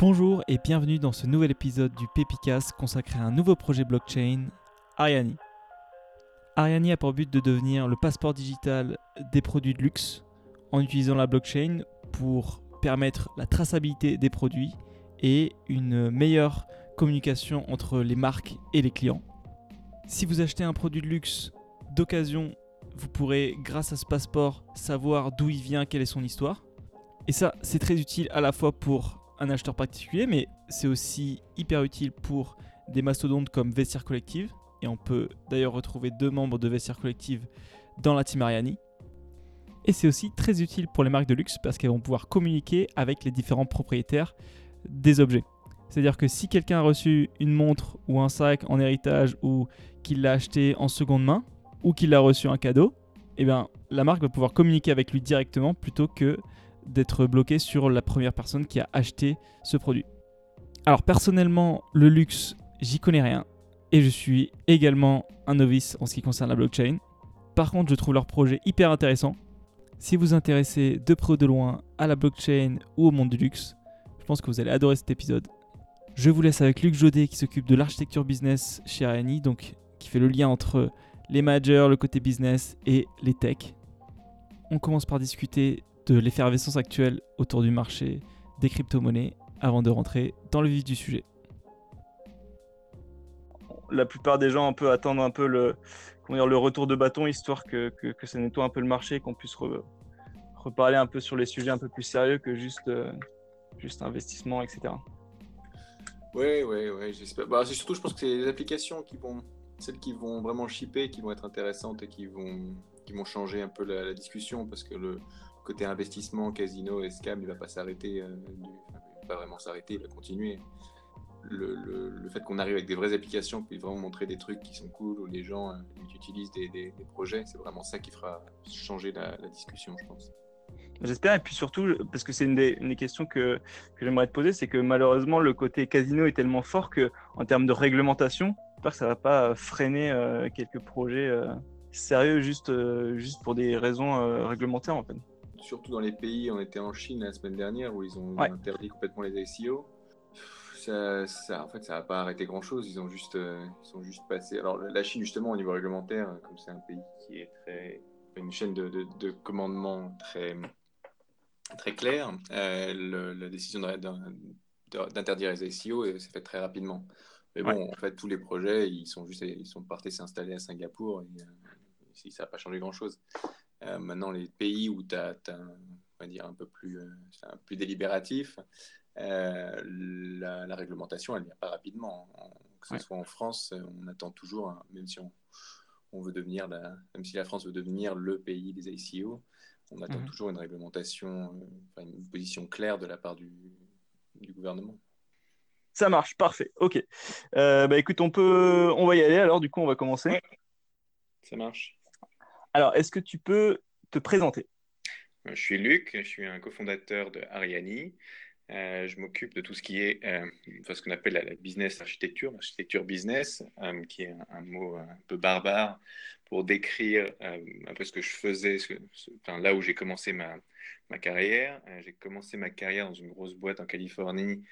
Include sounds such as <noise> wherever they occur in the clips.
Bonjour et bienvenue dans ce nouvel épisode du Pépicas consacré à un nouveau projet blockchain, Ariani. Ariani a pour but de devenir le passeport digital des produits de luxe en utilisant la blockchain pour permettre la traçabilité des produits et une meilleure communication entre les marques et les clients. Si vous achetez un produit de luxe d'occasion, vous pourrez, grâce à ce passeport, savoir d'où il vient, quelle est son histoire. Et ça, c'est très utile à la fois pour un acheteur particulier, mais c'est aussi hyper utile pour des mastodontes comme Vestiaire Collective. Et on peut d'ailleurs retrouver deux membres de Vestiaire Collective dans la team Ariani. Et c'est aussi très utile pour les marques de luxe parce qu'elles vont pouvoir communiquer avec les différents propriétaires des objets. C'est-à-dire que si quelqu'un a reçu une montre ou un sac en héritage ou qu'il l'a acheté en seconde main ou qu'il a reçu un cadeau, eh bien, la marque va pouvoir communiquer avec lui directement plutôt que d'être bloqué sur la première personne qui a acheté ce produit. Alors personnellement, le luxe, j'y connais rien et je suis également un novice en ce qui concerne la blockchain. Par contre, je trouve leur projet hyper intéressant. Si vous vous intéressez de près ou de loin à la blockchain ou au monde du luxe, je pense que vous allez adorer cet épisode. Je vous laisse avec Luc Jodet qui s'occupe de l'architecture business chez Ariani, donc qui fait le lien entre les managers, le côté business et les techs. On commence par discuter de l'effervescence actuelle autour du marché des crypto-monnaies avant de rentrer dans le vif du sujet. La plupart des gens un peu attendent un peu le, comment dire, le retour de bâton, histoire que, que, ça nettoie un peu le marché, qu'on puisse reparler un peu sur les sujets un peu plus sérieux que juste, euh, juste investissement, etc. Oui, oui, oui, j'espère. Bah, surtout, je pense que c'est les applications qui vont, celles qui vont vraiment shipper, qui vont être intéressantes et qui vont, qui vont changer un peu la, la discussion, parce que le, côté investissement, casino et scam, il va pas s'arrêter, euh, pas vraiment s'arrêter, il va continuer. Le, fait qu'on arrive avec des vraies applications qui vraiment montrer des trucs qui sont cool, où les gens euh, utilisent des, projets, c'est vraiment ça qui fera changer la, discussion, je pense. J'espère, et puis surtout, parce que c'est une, des, questions que, j'aimerais te poser, c'est que malheureusement, le côté casino est tellement fort que, en termes de réglementation, j'espère que ça ne va pas freiner euh, quelques projets sérieux juste, juste pour des raisons réglementaires, en fait surtout dans les pays, on était en Chine la semaine dernière où ils ont interdit complètement les ICO. Ça, ça, en fait, ça n'a pas arrêté grand chose. Ils ont juste, euh, ils sont juste passés. Alors, la Chine, justement, au niveau réglementaire, comme c'est un pays qui est très. une chaîne de, de, commandement très, très claire, euh, la décision d'interdire les ICO s'est faite très rapidement. Mais bon, en fait, tous les projets, ils sont juste, ils sont partis s'installer à Singapour et euh, ça n'a pas changé grand chose. Euh, maintenant, les pays où tu as, on va dire, un peu plus, euh, plus délibératif, euh, la, réglementation, elle ne vient pas rapidement. Que ce soit en France, on attend toujours, hein, même si on, on veut devenir, la, même si la France veut devenir le pays des ICO, on attend mhm. toujours une réglementation, une position claire de la part du, du gouvernement. Ça marche, parfait. Ok. bah écoute, on peut, on va y aller. Alors du coup, on va commencer. Ça marche. Alors, est-ce que tu peux te présenter? Euh, Je suis Luc, je suis un cofondateur de Ariani. Euh, je m'occupe de tout ce qui est euh, ce qu'on appelle la, business architecture, l'architecture business, qui est un, mot un peu barbare pour décrire un peu ce que je faisais, là où j'ai commencé ma, carrière. j'ai commencé ma carrière dans une grosse boîte en Californie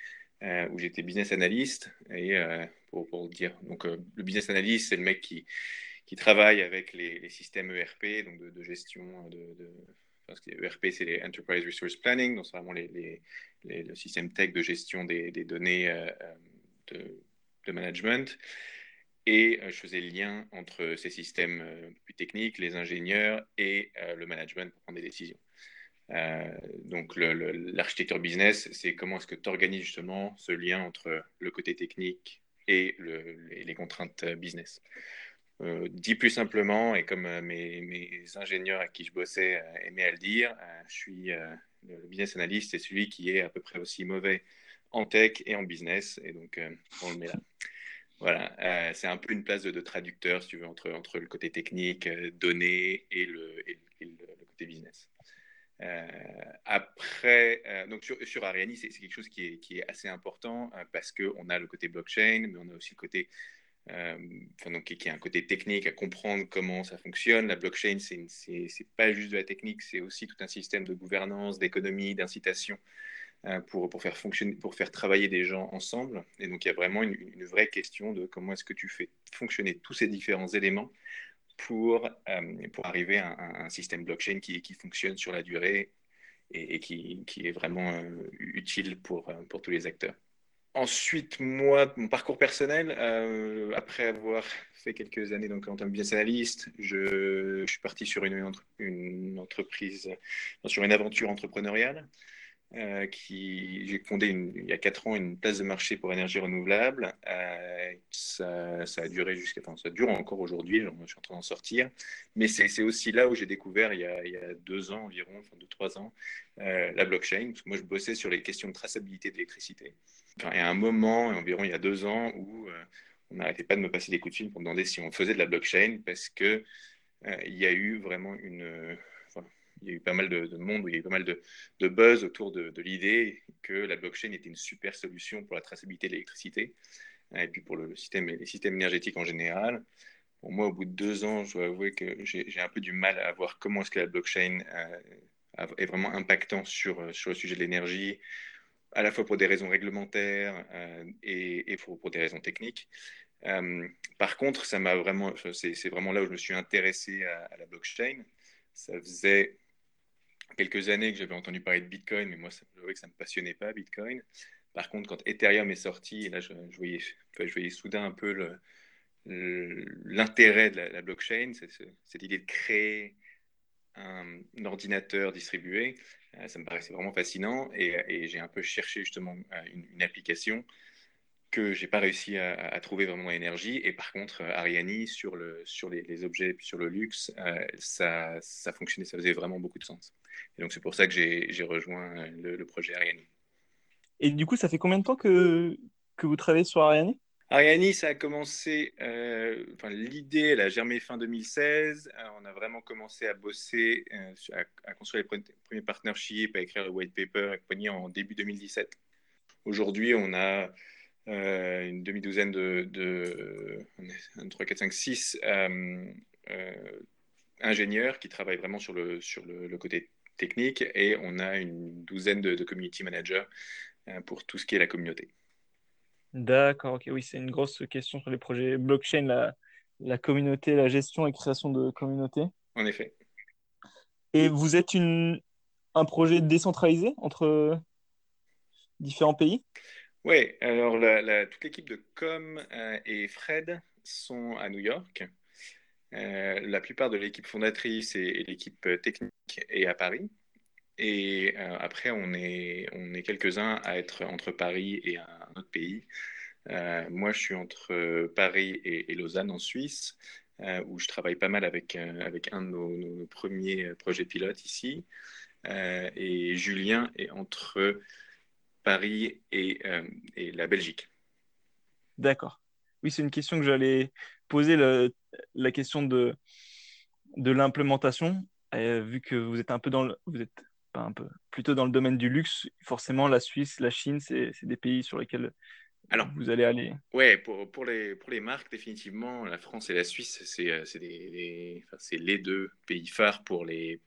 où j'étais business analyst. Et pour, pour, dire, donc le business analyst, c'est le mec qui, qui travaille avec les, systèmes ERP, donc de, gestion de, ERP, c'est les Enterprise Resource Planning, donc c'est vraiment les, le système tech de gestion des, données euh, de, de, management. Et euh, je faisais le lien entre ces systèmes euh, plus techniques, les ingénieurs et le management pour prendre des décisions. donc l'architecture business, c'est comment est-ce que tu organises justement ce lien entre le côté technique et les, contraintes business. Euh, dit plus simplement, et comme euh, mes, ingénieurs à qui je bossais euh, aimaient à le dire, je suis le business analyst, c'est celui qui est à peu près aussi mauvais en tech et en business, et donc on le met là. Voilà, c'est un peu une place de, traducteur, si tu veux, entre, entre le côté technique, données et le, côté business. après, donc sur, sur c'est quelque chose qui est, qui est assez important parce qu'on a le côté blockchain, mais on a aussi le côté euh, donc, qui, a un côté technique à comprendre comment ça fonctionne. La blockchain, c'est pas juste de la technique, c'est aussi tout un système de gouvernance, d'économie, d'incitation pour, pour, faire fonctionner, pour faire travailler des gens ensemble. Et donc, il y a vraiment une, vraie question de comment est-ce que tu fais fonctionner tous ces différents éléments pour, pour arriver à un, système blockchain qui, fonctionne sur la durée et, qui, est vraiment utile pour tous les acteurs. Ensuite, moi, mon parcours personnel, euh, après avoir fait quelques années donc, en tant que business analyst, je, suis parti sur une, une, entreprise, sur une aventure entrepreneuriale. Euh, qui j'ai fondé il y a quatre ans une place de marché pour énergie renouvelable. Euh, ça, a duré jusqu'à, enfin, ça dure encore aujourd'hui. Je suis en train d'en sortir, mais c'est aussi là où j'ai découvert il y, a, il y, a, deux ans environ, enfin deux trois ans, la blockchain. Moi, je bossais sur les questions de traçabilité d'électricité il y a un moment, environ il y a deux ans, où euh, on n'arrêtait pas de me passer des coups de fil pour demander si on faisait de la blockchain parce que euh, il y a eu vraiment une. Il y a eu pas mal de, monde, il y a eu pas mal de, buzz autour de, l'idée que la blockchain était une super solution pour la traçabilité de l'électricité euh, et puis pour le système, les systèmes énergétiques en général. Pour moi, au bout de deux ans, je dois avouer que j'ai un peu du mal à voir comment est-ce que la blockchain est vraiment impactant sur, sur le sujet de l'énergie, à la fois pour des raisons réglementaires euh, et, pour, des raisons techniques. Euh, par contre, c'est vraiment là où je me suis intéressé à, la blockchain. Ça faisait quelques années que j'avais entendu parler de Bitcoin, mais moi, ça, je que ça ne me passionnait pas, Bitcoin. Par contre, quand Ethereum est sorti, là, je, voyais, je voyais soudain un peu l'intérêt de la, blockchain, cette idée de créer un, ordinateur distribué euh, ça me paraissait vraiment fascinant et, j'ai un peu cherché justement euh, une, application que j'ai pas réussi à, trouver vraiment dans l'énergie. Et par contre, euh, Ariani, sur, le, sur les, objets et sur le luxe, ça, ça fonctionnait, ça faisait vraiment beaucoup de sens. Et donc, c'est pour ça que j'ai rejoint le, projet Ariani. Et du coup, ça fait combien de temps que, que vous travaillez sur Ariani Ariani, ça a commencé, euh, enfin, l'idée, elle a germé fin 2016. Euh, on a vraiment commencé à bosser, euh, à, construire les premiers partnerships, à écrire le white paper et compagnie en début 2017. Aujourd'hui, on a une demi-douzaine de, de 1, 3, 4, 5, 6 ingénieurs qui travaillent vraiment sur le, sur le, côté technique et on a une douzaine de, de community managers pour tout ce qui est la communauté. D'accord, ok, oui, c'est une grosse question sur les projets blockchain, la, la communauté, la gestion et création de communauté. En effet. Et vous êtes une, un projet décentralisé entre différents pays? Oui, alors la, toute l'équipe de Com euh, et Fred sont à New York. Euh, la plupart de l'équipe fondatrice et, l'équipe technique est à Paris. Et euh, après, on est, quelques-uns à être entre Paris et un autre pays. Euh, moi, je suis entre Paris et, Lausanne en Suisse, euh, où je travaille pas mal avec, un de nos, premiers projets pilotes ici. et Julien est entre Paris et la Belgique. D'accord. Oui, c'est une question que j'allais poser, la question de, de l'implémentation. vu que vous êtes un peu dans le, vous êtes un peu, plutôt dans le domaine du luxe, forcément, la Suisse, la Chine, c'est des pays sur lesquels alors, vous allez aller Ouais, pour, pour, les, pour les marques, définitivement, la France et la Suisse, c'est euh, les, enfin, les deux pays phares pour, les,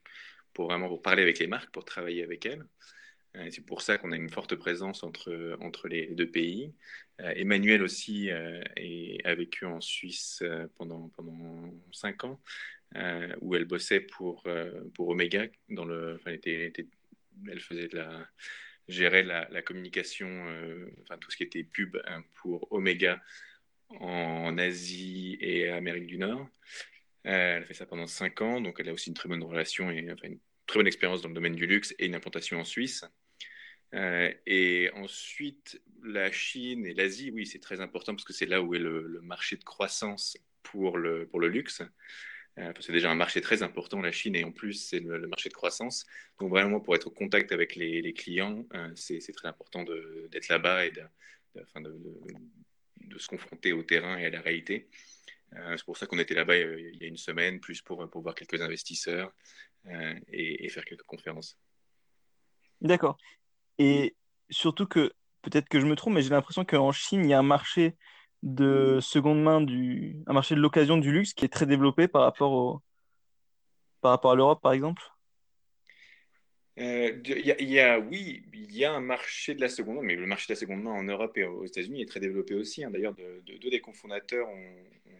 pour vraiment pour parler avec les marques, pour travailler avec elles. Euh, c'est pour ça qu'on a une forte présence entre, entre les deux pays. Euh, Emmanuel aussi a vécu en Suisse pendant, pendant cinq ans. Euh, où elle bossait pour, euh, pour Omega. Dans le, elle, faisait de la, gérait la, communication, euh, enfin tout ce qui était pub hein, pour Omega en Asie et Amérique du Nord. elle a fait ça pendant cinq ans, donc elle a aussi une très bonne relation et enfin, une très bonne expérience dans le domaine du luxe et une implantation en Suisse. et ensuite, la Chine et l'Asie, oui, c'est très important parce que c'est là où est le, le, marché de croissance pour le, pour le luxe. Euh, c'est déjà un marché très important, la Chine, et en plus, c'est le, marché de croissance. Donc, vraiment, pour être au contact avec les, clients, euh, c'est très important d'être là-bas et de, de, se confronter au terrain et à la réalité. Euh, c'est pour ça qu'on était là-bas il y a une semaine, plus pour, pour voir quelques investisseurs et, et, faire quelques conférences. D'accord. Et surtout que, peut-être que je me trompe, mais j'ai l'impression qu'en Chine, il y a un marché de seconde main, du, un marché de l'occasion du luxe qui est très développé par rapport, au, par rapport à l'Europe, par exemple euh, y, a, oui, il y a un marché de la seconde main, mais le marché de la seconde main en Europe et aux États-Unis est très développé aussi. Hein. D'ailleurs, deux des cofondateurs ont,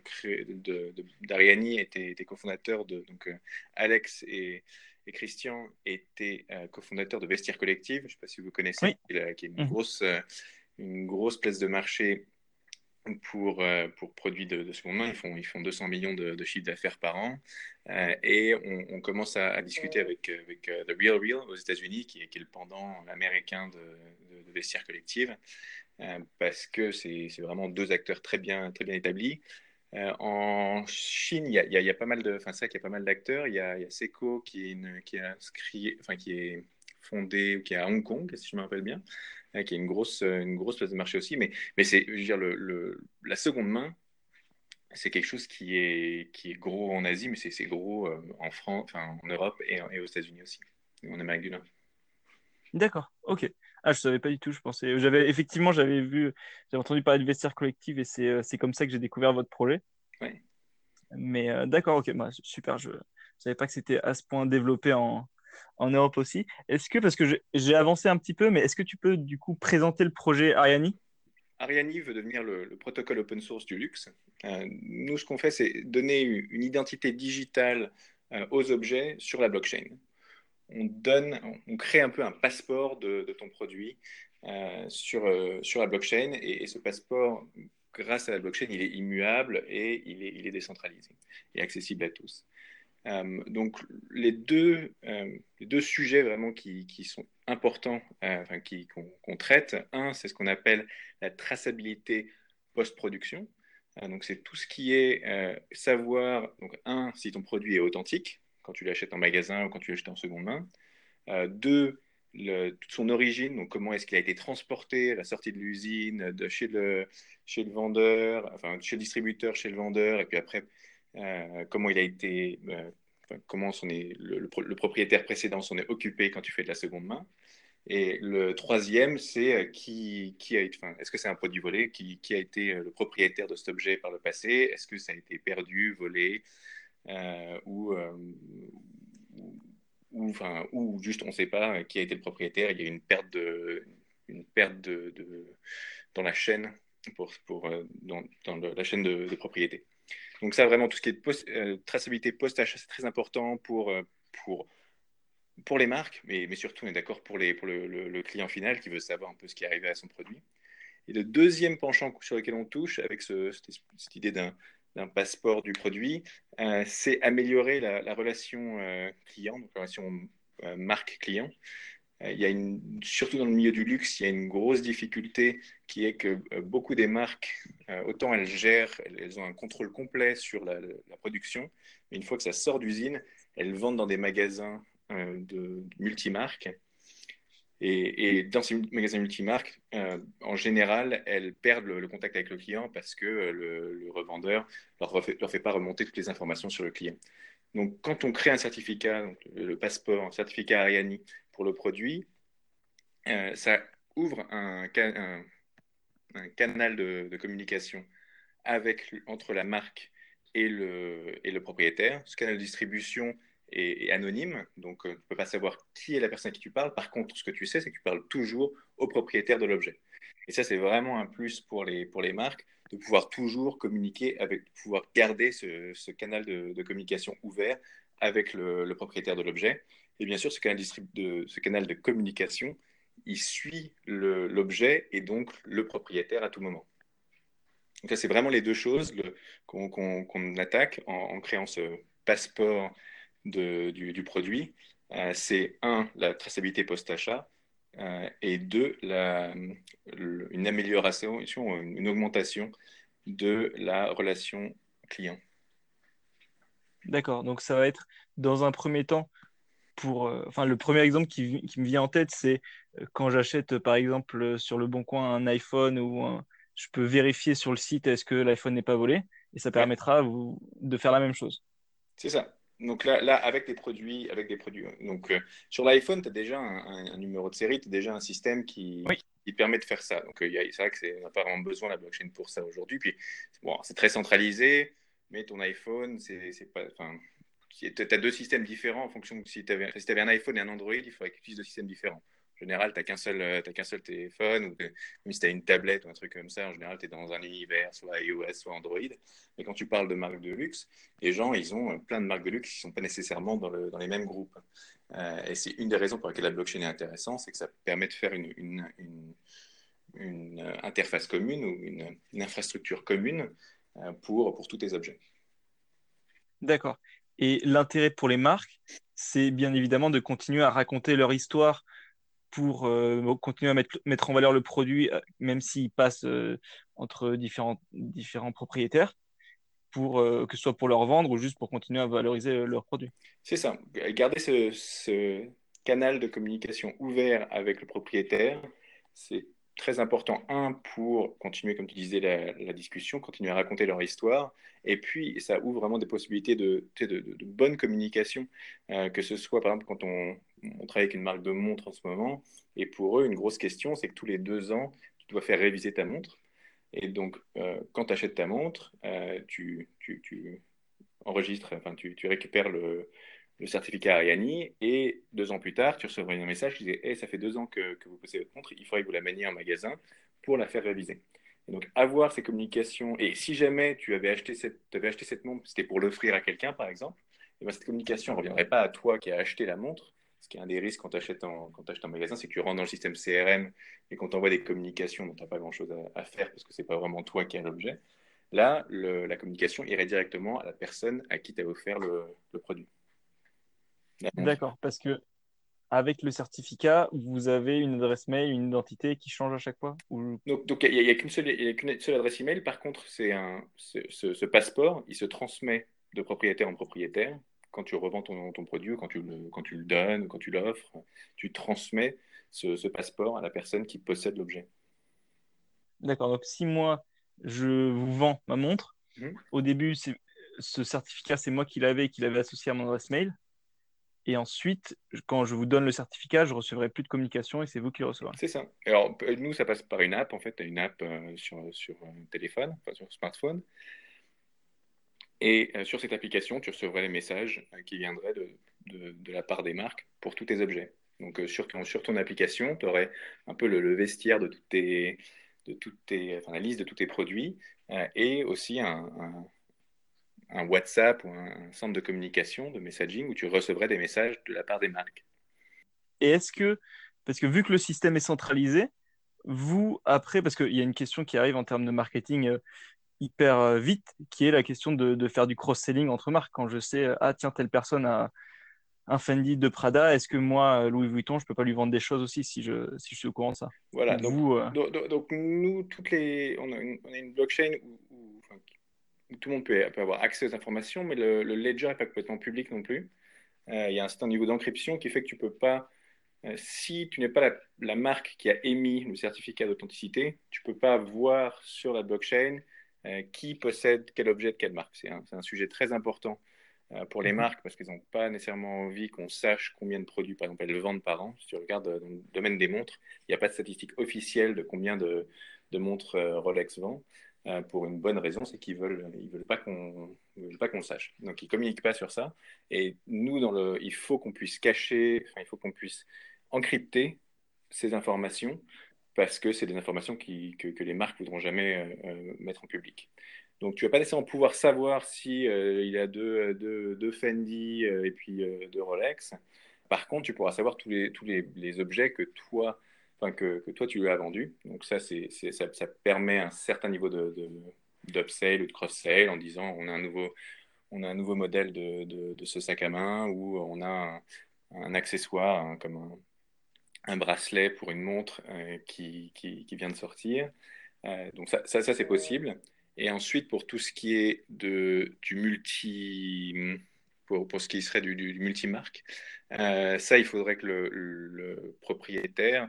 créé d'Ariani étaient, étaient, cofondateurs de donc euh, Alex et, Christian étaient euh, cofondateurs de Vestiaire Collective. Je ne sais pas si vous connaissez, qui, est, une mmh. grosse une grosse place de marché pour, euh, pour produits de, seconde main. Ils font, ils font 200 millions de, de chiffres d'affaires par an. Euh, et on, commence à, discuter avec, avec euh, The Real Real aux États-Unis, qui, est le pendant américain de, de vestiaire collective, parce que c'est vraiment deux acteurs très bien, très bien établis. en Chine, il y, il y a, pas mal de, enfin qu'il y a pas mal d'acteurs. Il y a, y a Seiko qui est, une, qui, est inscrit, qui est fondé, qui est à Hong Kong, si je me rappelle bien. Hein, qui est une grosse, euh, une grosse place de marché aussi. Mais, mais c'est, je veux dire, le, la seconde main, c'est quelque chose qui est, qui est gros en Asie, mais c'est, gros euh, en France, enfin, en Europe et, et aux États-Unis aussi, et en Amérique du Nord. D'accord, ok. Ah, je savais pas du tout. Je pensais, j'avais effectivement, j'avais vu, j'avais entendu parler de vestiaire collective et c'est, euh, c'est comme ça que j'ai découvert votre projet. Ouais. Mais d'accord, ok, bah, super. Je, ne savais pas que c'était à ce point développé en, en Europe aussi. Est-ce que, parce que j'ai avancé un petit peu, mais est-ce que tu peux du coup présenter le projet Ariani Ariani veut devenir le, protocole open source du luxe. Euh, nous, ce qu'on fait, c'est donner une identité digitale euh, aux objets sur la blockchain. On, donne, on crée un peu un passeport de, ton produit euh, sur, sur la blockchain et, ce passeport, grâce à la blockchain, il est immuable et il est, il est décentralisé et accessible à tous. Euh, donc les deux, euh, les deux sujets vraiment qui, qui sont importants, euh, enfin, qu'on traite, un, c'est ce qu'on appelle la traçabilité post-production. donc c'est tout ce qui est savoir, donc un, si ton produit est authentique quand tu l'achètes en magasin ou quand tu l'achètes en seconde main. deux, toute son origine, donc comment est-ce qu'il a été transporté à la sortie de l'usine, de chez le, chez le vendeur, enfin chez le distributeur, chez le vendeur, et puis après comment il a été, euh, comment son est, le, propriétaire précédent s'en est occupé quand tu fais de la seconde main. Et le troisième, c'est euh, qui, a enfin, est-ce que c'est un produit volé? Qui, qui, a été le propriétaire de cet objet par le passé? Est-ce que ça a été perdu, volé ou, juste on ne sait pas qui a été le propriétaire? Il y a une perte une perte dans la chaîne pour, dans la chaîne de propriété. Donc ça, vraiment, tout ce qui est post, euh, traçabilité post-achat, c'est très important pour, euh, pour, pour les marques, mais, mais surtout, on est d'accord, pour, les, pour le, le, client final qui veut savoir un peu ce qui est arrivé à son produit. Et le deuxième penchant sur lequel on touche, avec ce, cette, idée d'un passeport du produit, euh, c'est améliorer la, la relation client, donc la relation marque-client. Euh, il y a une, surtout dans le milieu du luxe, il y a une grosse difficulté qui est que euh, beaucoup des marques, euh, autant elles gèrent, elles ont un contrôle complet sur la, production, mais une fois que ça sort d'usine, elles vendent dans des magasins de, multimarques. Et, dans ces magasins multimarques, en général, elles perdent le, contact avec le client parce que le, revendeur ne leur, fait pas remonter toutes les informations sur le client. Donc, quand on crée un certificat, le, passeport, un certificat Ariani, le produit, euh, ça ouvre un, canal de, communication avec, entre la marque et le, et le propriétaire. Ce canal de distribution est, anonyme, donc euh, tu ne peux pas savoir qui est la personne à qui tu parles. Par contre, ce que tu sais, c'est que tu parles toujours au propriétaire de l'objet. Et ça, c'est vraiment un plus pour les, pour les marques de pouvoir toujours communiquer avec, de pouvoir garder ce, canal de, communication ouvert avec le propriétaire de l'objet. Et bien sûr, ce canal de, ce canal de communication, il suit l'objet et donc le propriétaire à tout moment. Donc, c'est vraiment les deux choses qu'on attaque en, créant ce passeport du, produit. Euh, c'est un, la traçabilité post-achat, euh, et deux, une amélioration, une augmentation de la relation client. D'accord, donc ça va être dans un premier temps euh, enfin, le premier exemple qui, me vient en tête, c'est euh, quand j'achète, par exemple, sur le Bon Coin un iPhone ou je peux vérifier sur le site est-ce que l'iPhone n'est pas volé? Et ça permettra vous, de faire la même chose. C'est ça. Donc là, là, avec des produits, avec des produits. Donc euh, sur l'iPhone, tu as déjà un, numéro de série, tu as déjà un système qui, qui, permet de faire ça. Donc c'est vrai que n'a pas vraiment besoin de la blockchain pour ça aujourd'hui. Puis bon, c'est très centralisé, mais ton iPhone, c'est pas, tu as deux systèmes différents en fonction de si tu avais, un iPhone et un Android, il faudrait que tu deux systèmes différents. En général, tu n'as qu'un seul, euh, qu'un seul téléphone, ou même si tu as une tablette ou un truc comme ça, en général, tu es dans un univers, soit iOS, soit Android. Mais quand tu parles de marques de luxe, les gens, ils ont plein de marques de luxe qui ne sont pas nécessairement dans, le, dans les mêmes groupes. Euh, et c'est une des raisons pour lesquelles la blockchain est intéressante, c'est que ça permet de faire une, une, une, euh, interface commune ou une, infrastructure commune pour, pour tous tes objets. D'accord. Et l'intérêt pour les marques, c'est bien évidemment de continuer à raconter leur histoire pour euh, continuer à mettre, mettre, en valeur le produit, euh, même s'il passe euh, entre différents, différents propriétaires, pour, que ce soit pour leur vendre ou juste pour continuer à valoriser leur produit. C'est ça. Garder ce, ce, canal de communication ouvert avec le propriétaire, c'est très important, un, pour continuer, comme tu disais, la, discussion, continuer à raconter leur histoire, et puis ça ouvre vraiment des possibilités de, de, bonne communication, euh, que ce soit par exemple quand on, travaille avec une marque de montre en ce moment, et pour eux, une grosse question, c'est que tous les deux ans, tu dois faire réviser ta montre. Et donc, euh, quand tu achètes ta montre, euh, tu, tu, tu, enregistres, enfin, tu, tu récupères le, le certificat Ariani et deux ans plus tard, tu recevrais un message qui disait hey, ça fait deux ans que, vous possédez votre montre, il faudrait que vous la maniez en magasin pour la faire réviser. Et donc, avoir ces communications, et si jamais tu avais acheté cette, avais acheté cette montre, c'était pour l'offrir à quelqu'un, par exemple, et bien cette communication ne reviendrait pas à toi qui as acheté la montre. Ce qui est un des risques quand tu achètes achètes en magasin, c'est que tu rentres dans le système CRM et qu'on t'envoie des communications dont tu n'as pas grand-chose à, faire parce que ce n'est pas vraiment toi qui as l'objet. Là, la communication irait directement à la personne à qui tu as offert le produit. D'accord, parce que avec le certificat, vous avez une adresse mail, une identité qui change à chaque fois Donc, il n'y a, qu'une seule, seule, adresse email. Par contre, c'est un, ce, passeport, il se transmet de propriétaire en propriétaire. Quand tu revends ton, ton produit, quand tu, le, quand tu le donnes, quand tu l'offres, tu transmets ce, passeport à la personne qui possède l'objet. D'accord, donc si moi, je vous vends ma montre, mmh. au début, ce certificat, c'est moi qui l'avais, qui l'avais associé à mon adresse mail. Et ensuite, quand je vous donne le certificat, je recevrai plus de communication et c'est vous qui le recevrez. C'est ça. Alors, nous, ça passe par une app. En fait, une app euh, sur, sur téléphone, enfin, sur smartphone. Et euh, sur cette application, tu recevrais les messages euh, qui viendraient de, de, la part des marques pour tous tes objets. Donc, sur, sur ton application, tu aurais un peu le, vestiaire de toutes tes, de toutes tes, enfin, la liste de tous tes produits et aussi un un WhatsApp ou un, centre de communication, de messaging, où tu recevrais des messages de la part des marques. Et est-ce que, parce que vu que le système est centralisé, vous, après, parce qu'il y a une question qui arrive en termes de marketing euh, hyper euh, vite, qui est la question de, faire du cross-selling entre marques. Quand je sais, euh, ah tiens, telle personne a un Fendi de Prada, est-ce que moi, Louis Vuitton, je peux pas lui vendre des choses aussi si je, si je suis au courant de ça? Voilà, donc, donc, nous, toutes les, on, a une, blockchain où tout le monde peut, avoir accès aux informations, mais le, ledger n'est pas complètement public non plus. Euh, il y a un certain niveau d'encryption qui fait que tu peux pas, euh, si tu n'es pas la, marque qui a émis le certificat d'authenticité, tu peux pas voir sur la blockchain euh, qui possède quel objet de quelle marque. C'est un, sujet très important pour les mhm. marques parce qu'ils n'ont pas nécessairement envie qu'on sache combien de produits, par exemple, elles vendent par an. Si tu regardes dans le domaine des montres, il n'y a pas de statistique officielle de combien de, de montres Rolex vend. Euh, pour une bonne raison, c'est qu'ils veulent, ils veulent pas qu'on, veulent pas qu'on sache. Donc ils communiquent pas sur ça. Et nous, dans le, il faut qu'on puisse cacher, il faut qu'on puisse encrypter ces informations parce que c'est des informations que, les marques voudront jamais euh, euh, mettre en public. Donc tu vas pas nécessairement pouvoir savoir si il y a deux, deux, deux Fendi et puis deux Rolex. Par contre, tu pourras savoir tous les, tous les objets que toi que, toi tu lui as vendu. Donc ça, c'est, ça, permet un certain niveau de, d'upsell ou de cross-sell en disant on a un nouveau, on a un nouveau modèle de, de, ce sac à main ou on a un, accessoire comme un, un, bracelet pour une montre euh, qui, qui, vient de sortir. Euh, donc ça, ça, c'est possible. Et ensuite, pour tout ce qui est de, du multi... Pour, ce qui serait du, du, multimarque, euh, ça, il faudrait que le propriétaire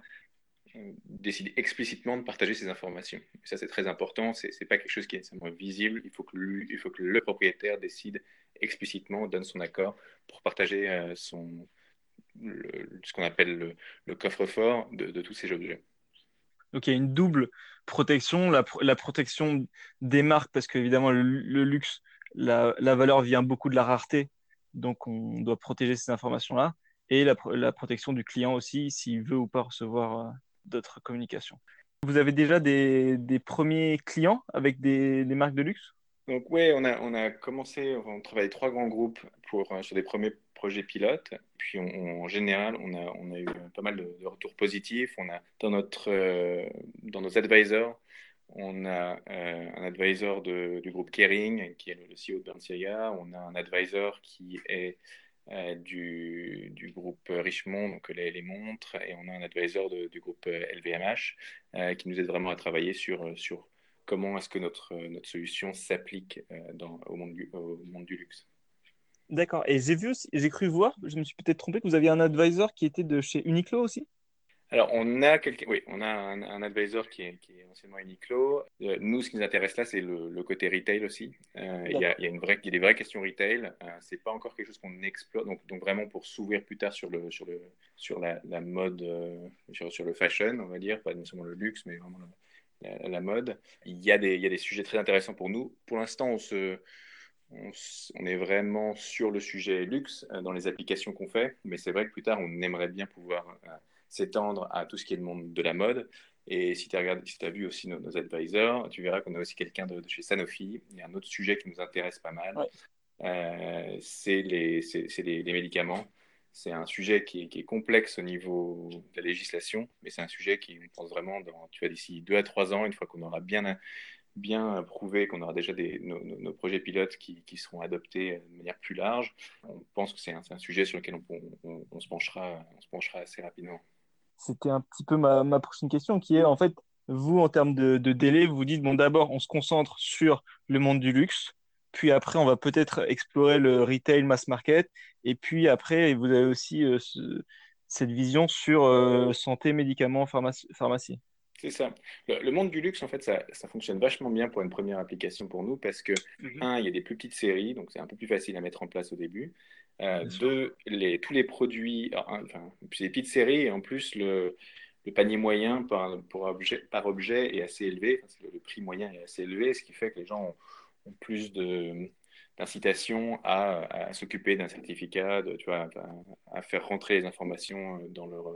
décide explicitement de partager ces informations. ça, c'est très important. Ce n'est pas quelque chose qui est nécessairement visible. Il faut, que le, propriétaire décide explicitement, donne son accord pour partager euh, son, ce qu'on appelle le, coffre-fort de, tous ces objets. Donc il y a une double protection, la, protection des marques, parce qu'évidemment, le, luxe, la, valeur vient beaucoup de la rareté. donc on doit protéger ces informations-là, et la, la, protection du client aussi, s'il veut ou pas recevoir d'autres communications. Vous avez déjà des, premiers clients avec des, marques de luxe? Donc oui, on a, commencé, on travaille trois grands groupes pour, sur des premiers projets pilotes. Puis en général, on a, eu pas mal de, retours positifs. On a dans, notre, dans nos advisors, on a euh, un advisor du groupe Kering, qui est le CEO de Bernstein. On a un advisor qui est euh, du, du, groupe Richemont, donc les, les, montres. Et on a un advisor du groupe LVMH euh, qui nous aide vraiment à travailler sur, sur comment est-ce que notre, notre solution s'applique au, monde du, au monde du luxe. D'accord. Et j'ai vu, j'ai cru voir, je me suis peut-être trompé, que vous aviez un advisor qui était de chez Uniqlo aussi? Alors, on a oui, on a un, advisor qui est, qui est, anciennement Uniqlo. Euh, nous, ce qui nous intéresse là, c'est le, côté retail aussi. Euh, il, y a, il, y a une vraie, il y a des vraies questions retail. Euh, c'est pas encore quelque chose qu'on explore. Donc, donc, vraiment pour s'ouvrir plus tard sur le, sur le, sur la, la mode, euh, sur, sur, le fashion, on va dire, pas nécessairement le luxe, mais vraiment la, la, mode. Il y a des, il y a des sujets très intéressants pour nous. Pour l'instant, on se on, est vraiment sur le sujet luxe dans les applications qu'on fait, mais c'est vrai que plus tard, on aimerait bien pouvoir s'étendre à tout ce qui est le monde de la mode. Et si tu as, si as vu aussi nos, advisors, tu verras qu'on a aussi quelqu'un de, chez Sanofi. Il y a un autre sujet qui nous intéresse pas mal. Euh, c'est les, les, les, médicaments. C'est un sujet qui est, qui est, complexe au niveau de la législation, mais c'est un sujet qui, on pense vraiment, dans, tu vois, d'ici deux à trois ans, une fois qu'on aura bien, bien prouvé, qu'on aura déjà des, nos, nos, projets pilotes qui, qui, seront adoptés de manière plus large, on pense que c'est un, un, sujet sur lequel on, on, on, se penchera, on se penchera assez rapidement c'était un petit peu ma, ma, prochaine question qui est en fait, vous, en termes de, de délai, vous vous dites, bon, d'abord, on se concentre sur le monde du luxe, puis après, on va peut-être explorer le retail mass market, et puis après, vous avez aussi euh, ce, cette vision sur euh, santé, médicaments, pharmacie. pharmacie. C'est ça. Le, le, monde du luxe, en fait, ça, ça, fonctionne vachement bien pour une première application pour nous parce que, mm -hmm. un, il y a des plus petites séries, donc c'est un peu plus facile à mettre en place au début. Euh, deux, les, tous les produits, enfin, puis les séries, et en plus, le, le panier moyen par, pour objet, par objet est assez élevé, enfin, le, le, prix moyen est assez élevé, ce qui fait que les gens ont, ont plus d'incitation à, à s'occuper d'un certificat, de, tu vois, à, à, faire rentrer les informations dans leur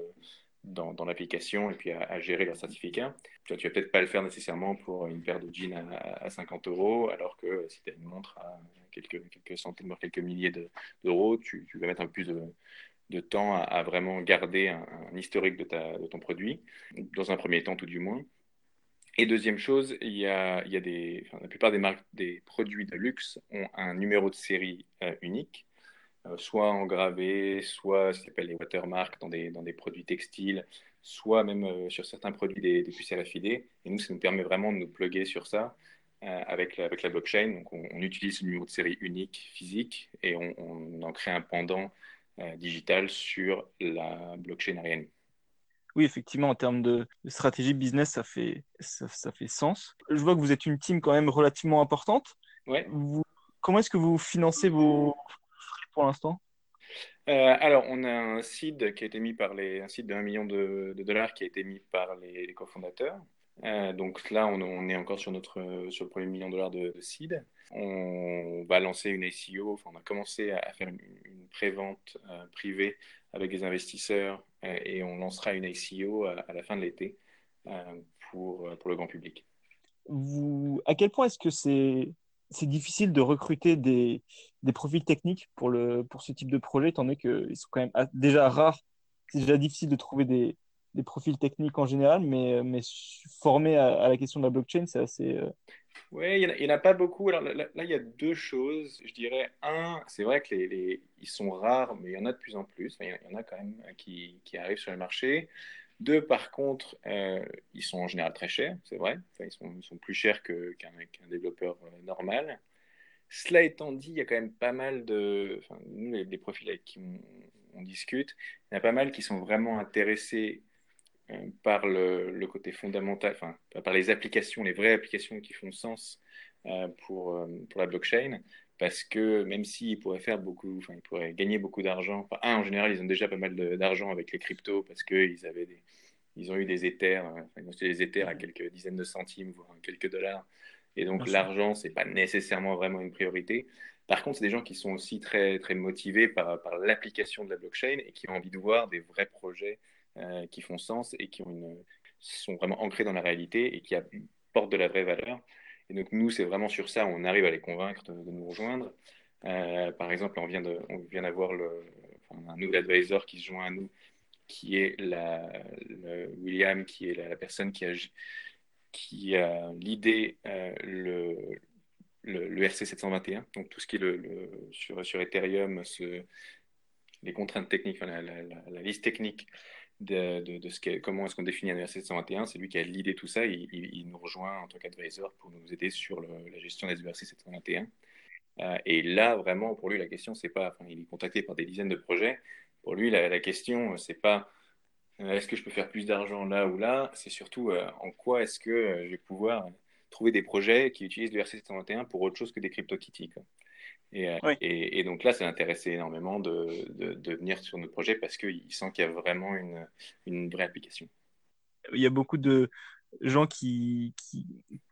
dans, dans l'application et puis à, à, gérer leur certificat. Tu vas, tu vas peut-être pas le faire nécessairement pour une paire de jeans à, à 50 euros, alors que si tu as une montre à quelques, centaines, voire quelques milliers d'euros, tu, vas mettre un peu plus de, temps à, à, vraiment garder un, historique de, ton produit, dans un premier temps tout du moins. Et deuxième chose, il y a, la plupart des produits de luxe ont un numéro de série euh, unique euh, soit engravé, soit ce qu'on appelle les watermarks dans des, produits textiles, soit même euh, sur certains produits des, des puces RFID. Et nous, ça nous permet vraiment de nous plugger sur ça avec, la, avec la blockchain. Donc, on, on, utilise ce numéro de série unique physique et on, on en crée un pendant euh, digital sur la blockchain Ariane. Oui, effectivement, en termes de, stratégie business, ça fait, ça, ça, fait sens. Je vois que vous êtes une team quand même relativement importante. Ouais. Vous, comment est-ce que vous financez vos, pour l'instant? Euh, alors, on a un seed qui a été mis par les, un seed de 1 million de, de dollars qui a été mis par les, les cofondateurs. Euh, donc là, on, est encore sur, notre, sur le premier million de dollars de, de seed. On va lancer une ICO, enfin, on a commencé à, faire une, une pré-vente euh, privée avec des investisseurs euh, et on lancera une ICO à, la fin de l'été pour, pour le grand public. À quel point est-ce que c'est c'est difficile de recruter des, des, profils techniques pour, le, pour ce type de projet, étant donné qu'ils sont quand même déjà rares. C'est déjà difficile de trouver des, des, profils techniques en général, mais, mais formés à, la question de la blockchain, c'est assez. Euh... Oui, il n'y en, a pas beaucoup. Alors là, il y a deux choses. Je dirais, un, c'est vrai que les, sont rares, mais il y en a de plus en plus. Enfin, il y en a quand même qui, qui arrivent sur le marché. Deux, par contre, euh, ils sont en général très chers, c'est vrai. Ils, sont, sont, plus chers qu'un qu qu développeur euh, normal. Cela étant dit, il y a quand même pas mal de. Nous, les, profils avec qui on, on, discute, il y en a pas mal qui sont vraiment intéressés euh, par le, le, côté fondamental, enfin, par les applications, les vraies applications qui font sens euh, pour, euh, pour la blockchain parce que même s'ils pourraient faire beaucoup, enfin, ils pourraient gagner beaucoup d'argent. Enfin, un, en général, ils ont déjà pas mal d'argent avec les cryptos parce qu'ils avaient des, ils ont eu des éthers, enfin, ils ont acheté des éthers à quelques dizaines de centimes, voire quelques dollars. Et donc, l'argent, c'est pas nécessairement vraiment une priorité. Par contre, c'est des gens qui sont aussi très, très motivés par, par l'application de la blockchain et qui ont envie de voir des vrais projets euh, qui font sens et qui sont vraiment ancrés dans la réalité et qui apportent de la vraie valeur. Et donc, nous, c'est vraiment sur ça, on arrive à les convaincre de, nous rejoindre. Euh, par exemple, on vient, d'avoir un nouvel advisor qui se joint à nous, qui est William, qui est la, personne qui a, qui a l'idée euh, le, le, RC 721, donc tout ce qui est le, sur, Ethereum, les contraintes techniques, la, liste technique de, de, ce comment est-ce qu'on définit un ERC 721, c'est lui qui a l'idée tout ça, il, nous rejoint en tant qu'advisor pour nous aider sur la gestion des ERC 721. Euh, et là, vraiment, pour lui, la question, c'est pas, enfin, il est contacté par des dizaines de projets. Pour lui, la, la question, c'est pas euh, est-ce que je peux faire plus d'argent là ou là, c'est surtout euh, en quoi est-ce que je vais pouvoir trouver des projets qui utilisent le RC721 pour autre chose que des CryptoKitties. Et, et, et, donc là, ça intéressé énormément de, de, venir sur notre projet parce qu'il sent qu'il y a vraiment une, une, vraie application. Il y a beaucoup de gens qui, qui,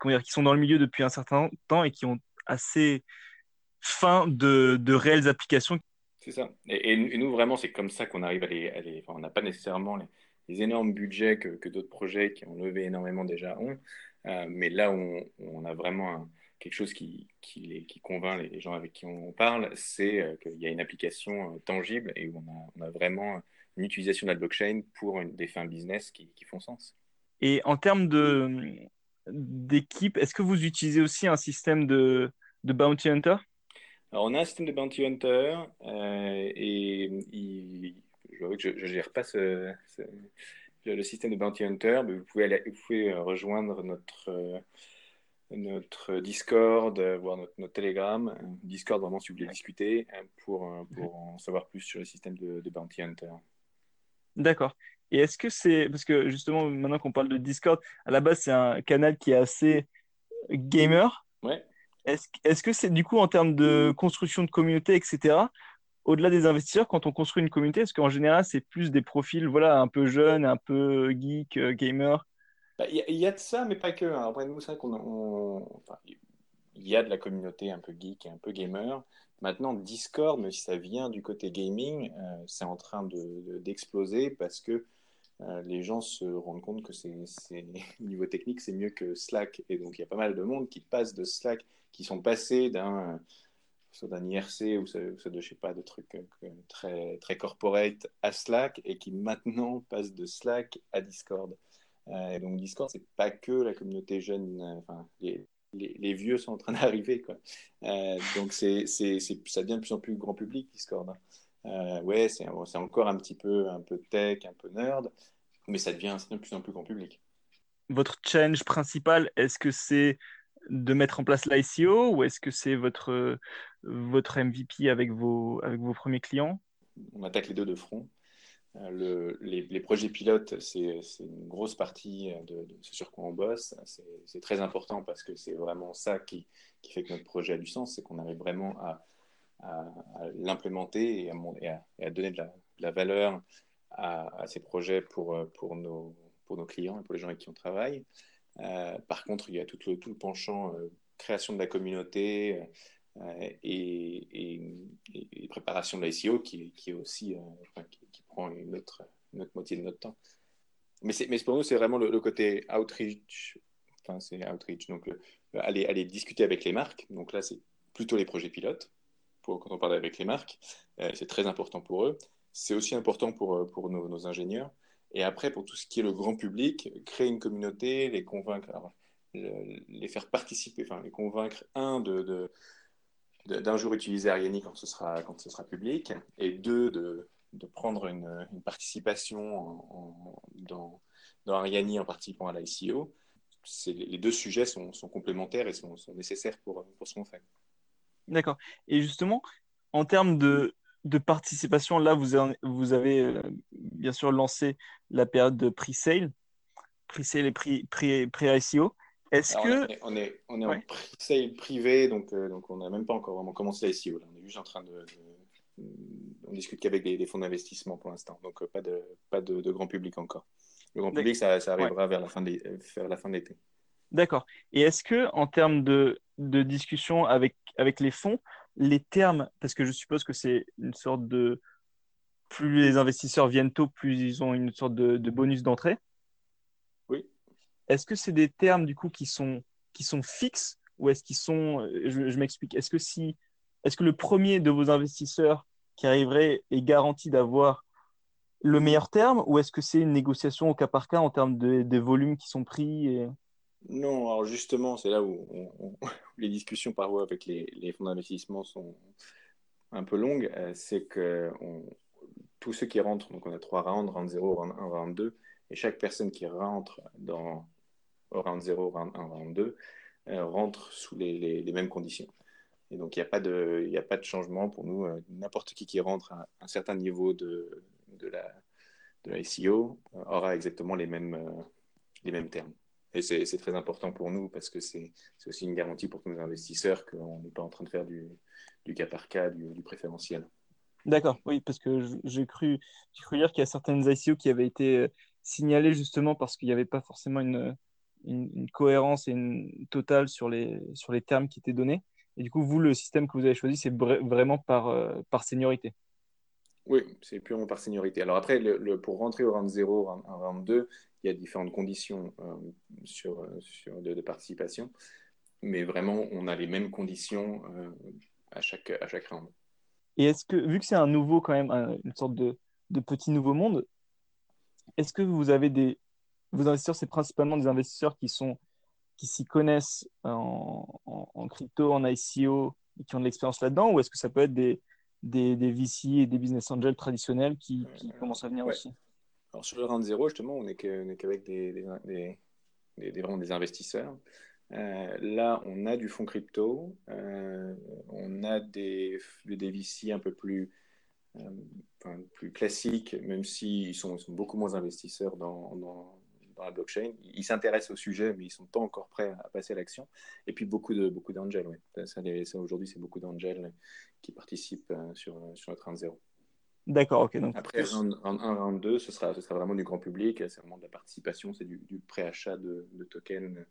dire, qui sont dans le milieu depuis un certain temps et qui ont assez faim de, de réelles applications. C'est ça. Et, nous, vraiment, c'est comme ça qu'on arrive à les. les enfin, on n'a pas nécessairement les, les, énormes budgets que, que d'autres projets qui ont levé énormément déjà ont. Euh, mais là on, a vraiment quelque chose qui, qui, qui, convainc les gens avec qui on parle, c'est euh, qu'il y a une application euh, tangible et où on a, on a, vraiment une utilisation de la blockchain pour des fins business qui, qui font sens. Et en termes d'équipe, est-ce que vous utilisez aussi un système de, de bounty hunter? Alors, on a un système de bounty hunter et je ne gère pas ce, le système de Bounty Hunter, vous pouvez, aller, vous pouvez euh, rejoindre notre, euh, notre Discord, euh, voir notre, notre, Telegram. Discord, vraiment, si vous voulez discuter, pour, pour en savoir plus sur le système de, de Bounty Hunter. D'accord. Et est-ce que c'est. Parce que justement, maintenant qu'on parle de Discord, à la base, c'est un canal qui est assez gamer. Ouais. Est-ce est -ce que c'est du coup en termes de construction de communauté, etc., au-delà des investisseurs, quand on construit une communauté, est-ce qu'en général, c'est plus des profils voilà, un peu jeunes, un peu geek, euh, gamer Il y, a de ça, mais pas que. Hein. Après, nous, ça qu'on il y a de la communauté un peu geek et un peu gamer. Maintenant, Discord, même si ça vient du côté gaming, euh, c'est en train d'exploser de, parce que euh, les gens se rendent compte que c'est <laughs> niveau technique, c'est mieux que Slack. Et donc, il y a pas mal de monde qui passe de Slack, qui sont passés d'un d'un IRC ou soit de, je sais pas, de trucs euh, très, très corporate à Slack et qui maintenant passe de Slack à Discord. Euh, et donc Discord, c'est pas que la communauté jeune, euh, enfin, les, les, vieux sont en train <laughs> d'arriver. Quoi. donc c'est, c'est, ça devient de plus en plus grand public, Discord. Hein. ouais, c'est, c'est encore un petit peu, un peu tech, un peu nerd, mais ça devient, de plus en plus grand public. Votre change principal, est-ce que c'est de mettre en place l'ICO ou est-ce que c'est votre, votre MVP avec vos, avec vos premiers clients? On attaque les deux de front. Euh, le, les, projets pilotes, c'est une grosse partie de, ce sur quoi on bosse. C'est très important parce que c'est vraiment ça qui, fait que notre projet a du sens, c'est qu'on arrive vraiment à, l'implémenter et, à donner de la, la valeur à, ces projets pour, nos, clients et pour les gens avec qui on travaille. Euh, par contre, il y a tout le, tout penchant euh, création de la communauté et, préparation de l'ICO qui, qui, est aussi prend une autre, autre, moitié de notre temps. Mais, mais pour nous, c'est vraiment le, côté outreach. Enfin, c'est outreach. Donc, aller, aller discuter avec les marques. Donc là, c'est plutôt les projets pilotes pour, quand on parle avec les marques. c'est très important pour eux. C'est aussi important pour, pour nos, ingénieurs et après, pour tout ce qui est le grand public, créer une communauté, les convaincre, les faire participer, enfin les convaincre, un, de, d'un jour utiliser Ariani quand quand ce sera public, et deux, de, de prendre une, participation dans, dans Ariani en participant à l'ICO. Les deux sujets sont, sont complémentaires et sont, sont, nécessaires pour, pour ce qu'on fait. D'accord. Et justement, en termes de, de participation, là, vous, avez, vous avez euh, bien sûr lancé la période de pre-sale, pre-sale et pre-ICO. Est-ce que... On est, on est, en pre-sale privé, donc, euh, donc on n'a même pas encore vraiment commencé l'ICO. On est juste en train de... On discute qu'avec des, fonds d'investissement pour l'instant, donc euh, pas, de, pas de, grand public encore. Le grand public, ça, ça arrivera vers la fin vers la fin de l'été. D'accord. Et est-ce que, en termes de, de discussion avec, avec les fonds, les termes, parce que je suppose que c'est une sorte de plus les investisseurs viennent tôt, plus ils ont une sorte de, bonus d'entrée. Oui. Est-ce que c'est des termes du coup qui sont, qui sont fixes ou est-ce qu'ils sont, je, m'explique, est-ce que si, est-ce que le premier de vos investisseurs qui arriverait est garanti d'avoir le meilleur terme ou est-ce que c'est une négociation au cas par cas en termes de, des volumes qui sont pris. Non, alors justement, c'est là où, <laughs> les discussions parfois avec les, fonds d'investissement sont un peu longues. Euh, c'est que tous ceux qui rentrent, donc on a trois rounds, round 0, round 1, round 2, et chaque personne qui rentre dans round 0, round 1, round 2, euh, rentre sous les, mêmes conditions. Et donc, il n'y a, pas de, a pas de changement pour nous. Euh, n'importe qui qui rentre à un certain niveau de, de, la, de la SEO aura exactement les mêmes, les mêmes termes. Et c'est très important pour nous parce que c'est aussi une garantie pour tous nos investisseurs qu'on n'est pas en train de faire du, du cas par cas, du, préférentiel. D'accord, oui, parce que j'ai cru, cru dire qu'il y a certaines ICO qui avaient été euh, signalées justement parce qu'il n'y avait pas forcément une, une, cohérence totale sur les, sur les termes qui étaient donnés. Et du coup, vous, le système que vous avez choisi, c'est vraiment par, euh, par seniorité. Oui, c'est purement par seniorité. Alors après, le, pour rentrer au round 0, round 1, round 2, il y a différentes conditions euh, sur, euh, sur de, participation, mais vraiment, on a les mêmes conditions euh, à, chaque, à chaque round. Et est-ce que, vu que c'est un nouveau, quand même, une sorte de, de petit nouveau monde, est-ce que vous avez des. Vos investisseurs, c'est principalement des investisseurs qui sont qui s'y connaissent en, en, crypto, en ICO, et qui ont de l'expérience là-dedans, ou est-ce que ça peut être des, des, des, VC et des business angels traditionnels qui, qui commencent à venir aussi? Alors sur le round 0, justement, on n'est qu'avec des, vraiment des investisseurs. Euh, là, on a du fonds crypto, euh, on a des, des VC un peu plus, euh, plus classiques, même s'ils sont, sont, beaucoup moins investisseurs dans, dans, dans la blockchain. Ils s'intéressent au sujet, mais ils ne sont pas encore prêts à passer à l'action. Et puis beaucoup de beaucoup d'angels. Ouais. Ça, ça aujourd'hui, c'est beaucoup d'angels qui participent sur, sur le round 0. D'accord, ok. Donc Après, round, 1, round 2, ce sera, ce sera vraiment du grand public, c'est vraiment de la participation, c'est du, du préachat de, de, tokens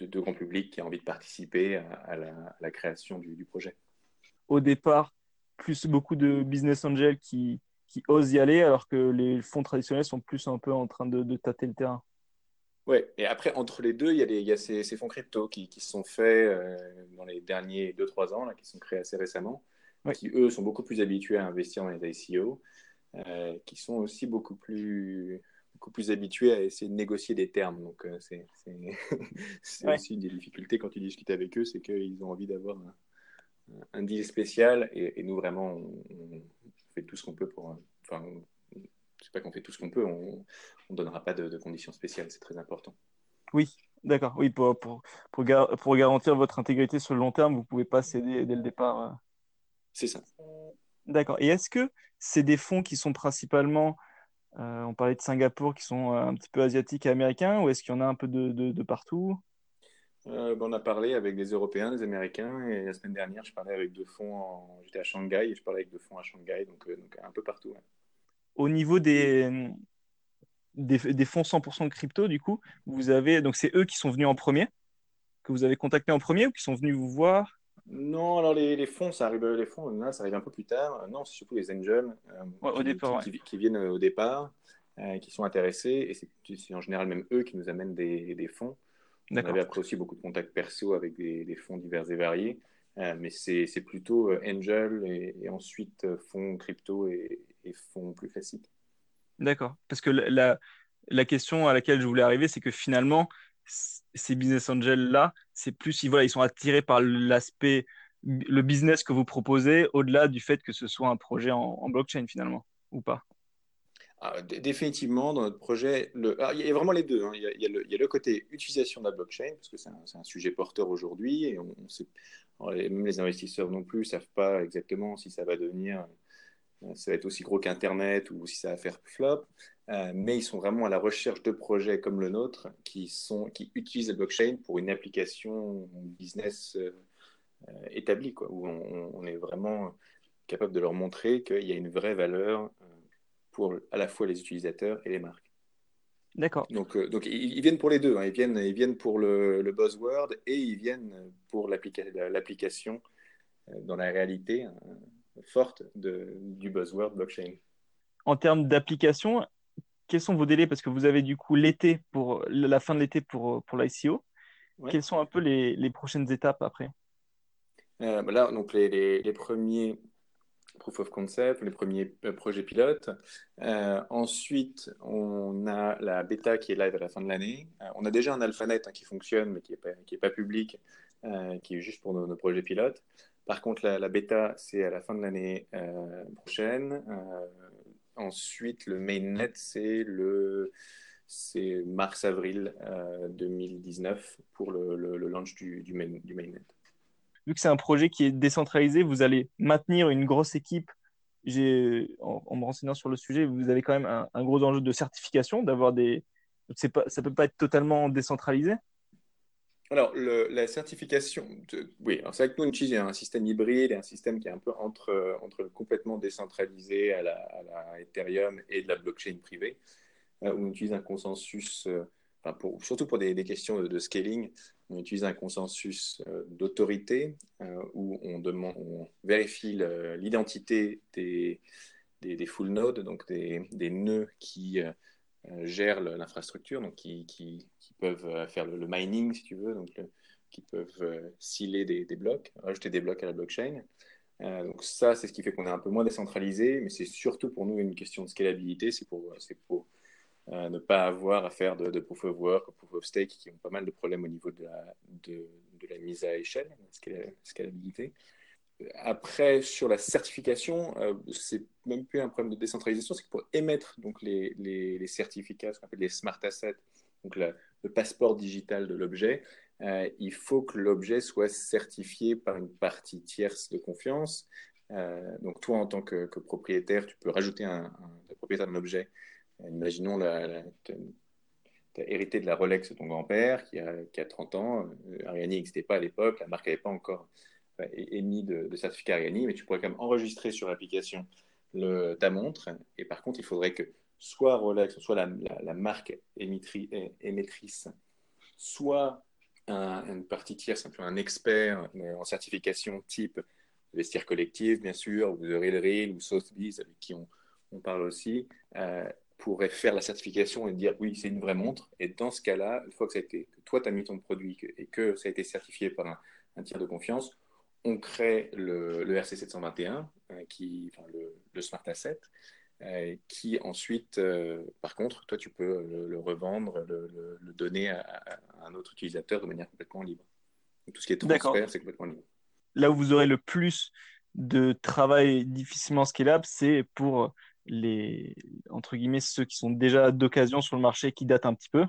de, grand public qui a envie de participer à, la, création du, projet. Au départ, plus beaucoup de business angels qui, qui osent y aller, alors que les fonds traditionnels sont plus un peu en train de, tâter le terrain. Oui, et après, entre les deux, il y a, il y a ces, ces, fonds crypto qui, se sont faits euh, dans les derniers 2-3 ans, là, qui sont créés assez récemment qui eux sont beaucoup plus habitués à investir dans les ICO, euh, qui sont aussi beaucoup plus, beaucoup plus habitués à essayer de négocier des termes. Donc euh, c'est <laughs> aussi une des difficultés quand tu discutes avec eux, c'est qu'ils ont envie d'avoir un, un, deal spécial et, nous vraiment on, fait tout ce qu'on peut pour. Enfin, c'est pas qu'on fait tout ce qu'on peut, on ne donnera pas de, conditions spéciales, c'est très important. Oui, D'accord, oui, pour, pour, pour, pour, garantir votre intégrité sur le long terme, vous ne pouvez pas céder dès le départ. Euh. C'est ça. D'accord. Et est-ce que c'est des fonds qui sont principalement, euh, on parlait de Singapour, qui sont euh, un petit peu asiatiques et américains, ou est-ce qu'il y en a un peu de, de, partout? Euh, ben, On a parlé avec des Européens, des Américains, et la semaine dernière, je parlais avec deux fonds, en... j'étais à Shanghai, et je parlais avec deux fonds à Shanghai, donc, donc un peu partout. Au niveau des, des, des, fonds 100% crypto, du coup, vous avez, donc c'est eux qui sont venus en premier, que vous avez contacté en premier, ou qui sont venus vous voir? Non, alors les, les, fonds, ça arrive, les fonds, là, ça arrive un peu plus tard. Non, c'est surtout les angels euh, qui, viennent au départ, euh, qui sont intéressés, et c'est en général même eux qui nous amènent des, des fonds. On avait après aussi beaucoup de contacts perso avec des, des fonds divers et variés, euh, mais c'est plutôt angel et, ensuite fonds crypto et, fonds plus classiques. D'accord, parce que la, la question à laquelle je voulais arriver, c'est que finalement, ces business angels là, c'est plus ils voilà, ils sont attirés par l'aspect le business que vous proposez au-delà du fait que ce soit un projet en, blockchain finalement ou pas? Ah, définitivement, dans notre projet, le... il y a vraiment les deux. Hein. Il, y a, il, y a le, il, y a le, côté utilisation de la blockchain, parce que c'est un, un, sujet porteur aujourd'hui, et on, sait... même les investisseurs non plus ne savent pas exactement si ça va devenir, ça va être aussi gros qu'Internet ou si ça va faire flop. Euh, mais ils sont vraiment à la recherche de projets comme le nôtre qui, sont, qui utilisent la blockchain pour une application business euh, euh, établie, quoi, où on, est vraiment capable de leur montrer qu'il y a une vraie valeur pour à la fois les utilisateurs et les marques. D'accord. Donc, donc ils, viennent pour les deux. Hein. Ils, viennent, ils viennent pour le, le buzzword et ils viennent pour l'application dans la réalité forte de, du buzzword blockchain. En termes d'application, quels sont vos délais? Parce que vous avez du coup l'été pour la fin de l'été pour, pour l'ICO. Quelles sont un peu les, les prochaines étapes après? Euh, bah Là, donc les, les, les, premiers proof of concept, les premiers euh, projets pilotes. Euh, ensuite, on a la bêta qui est live à la fin de l'année. Euh, on a déjà un alphanet hein, qui fonctionne, mais qui n'est pas, qui est pas public, qui est juste pour nos, nos projets pilotes. Par contre, la, la bêta, c'est à la fin de l'année prochaine. Ensuite, le mainnet, c'est le c'est mars-avril euh, 2019 pour le, le, launch du, du, main, du, mainnet. Vu que c'est un projet qui est décentralisé, vous allez maintenir une grosse équipe. En, en, me renseignant sur le sujet, vous avez quand même un, un gros enjeu de certification, d'avoir des. Pas, ça peut pas être totalement décentralisé alors, la certification, oui, c'est vrai que nous, on utilise un système hybride un système qui est un peu entre, le complètement décentralisé à la, Ethereum et de la blockchain privée, euh, où on utilise un consensus, euh, surtout pour des, questions de, scaling, on utilise un consensus euh, d'autorité où on, vérifie l'identité des, full nodes, donc des, nœuds qui gèrent l'infrastructure, donc qui, qui, peuvent faire le, mining, si tu veux, donc qui peuvent euh, sceller des, des, blocs, rajouter des blocs à la blockchain. Euh, donc ça, c'est ce qui fait qu'on est un peu moins décentralisé, mais c'est surtout pour nous une question de scalabilité, c'est pour, pour euh, ne pas avoir à faire de, de, proof of work proof of stake qui ont pas mal de problèmes au niveau de la, de, de la mise à échelle, la scalabilité. Après, sur la certification, euh, c'est même plus un problème de décentralisation, c'est que pour émettre donc, les, certificats, ce qu'on appelle les smart assets, donc le passeport digital de l'objet, euh, il faut que l'objet soit certifié par une partie tierce de confiance. Euh, donc toi, en tant que, propriétaire, tu peux rajouter un, propriétaire d'un objet. Imaginons la, la tu as hérité de la Rolex de ton grand-père qui a, qui a 30 ans. Ariane n'existait pas à l'époque, la marque n'avait pas encore émis de, de certificat Ariane, mais tu pourrais quand même enregistrer sur l'application ta montre. Et par contre, il faudrait que soit Rolex, soit la, marque émettrice, soit un, une partie tierce, un expert en certification type vestiaire collectif, bien sûr, ou The Real Real, ou Sotheby's, avec qui on, parle aussi, euh, pourrait faire la certification et dire oui, c'est une vraie montre. Et dans ce cas-là, une fois que, ça a été, toi, tu as mis ton produit et que ça a été certifié par un, un tiers de confiance, on crée le, le RC 721, euh, qui, enfin, le, le, Smart Asset, euh, qui ensuite, euh, par contre, toi, tu peux le, le revendre, le, donner à, à, un autre utilisateur de manière complètement libre. Donc, tout ce qui est transfert, c'est complètement libre. Là où vous aurez le plus de travail difficilement scalable, c'est pour les entre guillemets ceux qui sont déjà d'occasion sur le marché qui datent un petit peu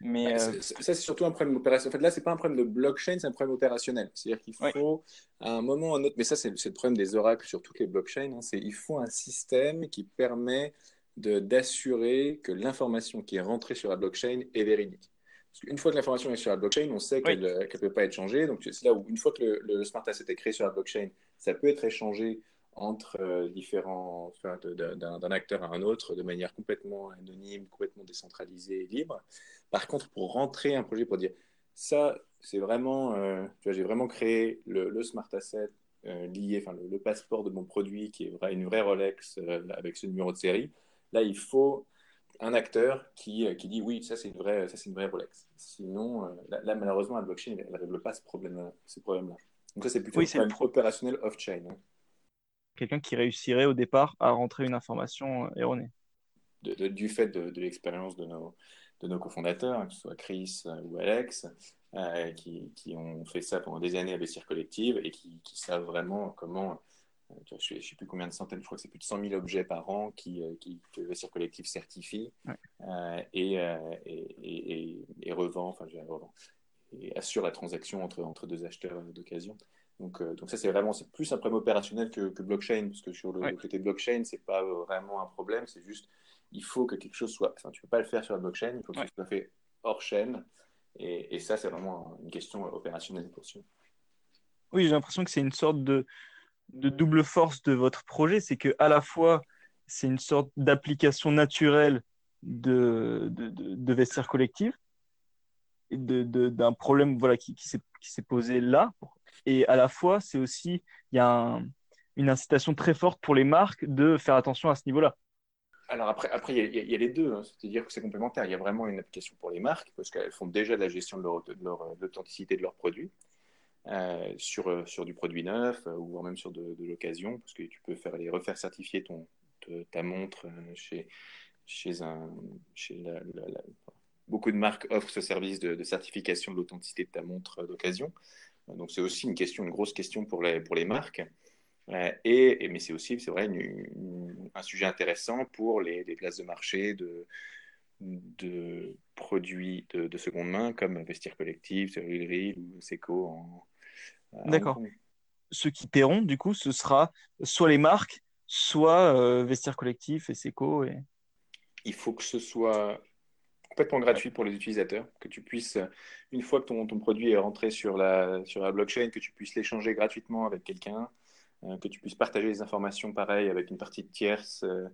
mais euh... ça, c'est surtout un problème opérationnel. En fait, là, c'est pas un problème de blockchain, c'est un problème opérationnel. C'est-à-dire qu'il faut, à un moment ou à un autre, mais ça, c'est le problème des oracles sur toutes les blockchains, hein, c'est il faut un système qui permet d'assurer que l'information qui est rentrée sur la blockchain est véridique. Parce qu'une fois que l'information est sur la blockchain, on sait qu'elle ne qu peut pas être changée. Donc, c'est là où, une fois que le, le, smart asset est créé sur la blockchain, ça peut être échangé entre euh, différents, enfin, d'un acteur à un autre de manière complètement anonyme, complètement décentralisée et libre. Par contre, pour rentrer un projet, pour dire ça, c'est vraiment, euh, tu vois, j'ai vraiment créé le, le smart asset euh, lié, enfin, le, le, passeport de mon produit qui est vrai, une vraie Rolex euh, avec ce numéro de série. Là, il faut un acteur qui, qui dit oui, ça c'est une vraie, ça c'est une vraie Rolex. Sinon, là, là, malheureusement, la blockchain, elle ne règle pas ce problème, ces problèmes-là. Donc ça, c'est plutôt oui, un problème opérationnel off-chain. Hein quelqu'un qui réussirait au départ à rentrer une information erronée. De, de, du fait de, de l'expérience de nos, de nos cofondateurs, que ce soit Chris ou Alex, euh, qui, qui, ont fait ça pendant des années à Bessière Collective et qui, qui, savent vraiment comment, euh, je ne sais plus combien de centaines, je crois que c'est plus de 100 000 objets par an qui, euh, qui, que Bessière Collective certifie ouais. Euh, et, euh, et, et, et, revend, enfin, je revend, et assure la transaction entre, entre deux acheteurs d'occasion. Donc, euh, donc ça, c'est vraiment c'est plus un problème opérationnel que, que, blockchain, parce que sur le, ouais. le côté blockchain, c'est pas vraiment un problème, c'est juste il faut que quelque chose soit. Enfin, tu peux pas le faire sur la blockchain, il faut que ouais. ce soit fait hors chaîne, et, et, ça, c'est vraiment une question opérationnelle pour sûr. Oui, j'ai l'impression que c'est une sorte de, de double force de votre projet, c'est que à la fois c'est une sorte d'application naturelle de, de, de, de vestiaire collective, d'un problème voilà, qui, qui s'est posé là. Et à la fois, c'est aussi, il y a une incitation très forte pour les marques de faire attention à ce niveau-là. Alors après, après il y, a les deux, hein. c'est-à-dire que c'est complémentaire. Il y a vraiment une application pour les marques parce qu'elles font déjà la gestion de l'authenticité de, de, leurs produits euh, sur, euh, sur du produit neuf euh, ou même sur de, l'occasion parce que tu peux faire les refaire certifier ton, ta montre chez, chez un chez beaucoup de marques offrent ce service de, certification de l'authenticité de ta montre d'occasion. Donc c'est aussi une question, une grosse question pour les, pour les marques. Et, mais c'est aussi, c'est vrai, un sujet intéressant pour les, places de marché de, de produits de, seconde main comme Vestir Collectif, Real ou Seco en, D'accord. Ceux qui paieront, du coup, ce sera soit les marques, soit euh, Vestir Collectif et Seco. Et... Il faut que ce soit complètement gratuit pour les utilisateurs, que tu puisses, une fois que ton, ton produit est rentré sur la, sur la blockchain, que tu puisses l'échanger gratuitement avec quelqu'un, que tu puisses partager les informations pareil avec une partie de tierce euh,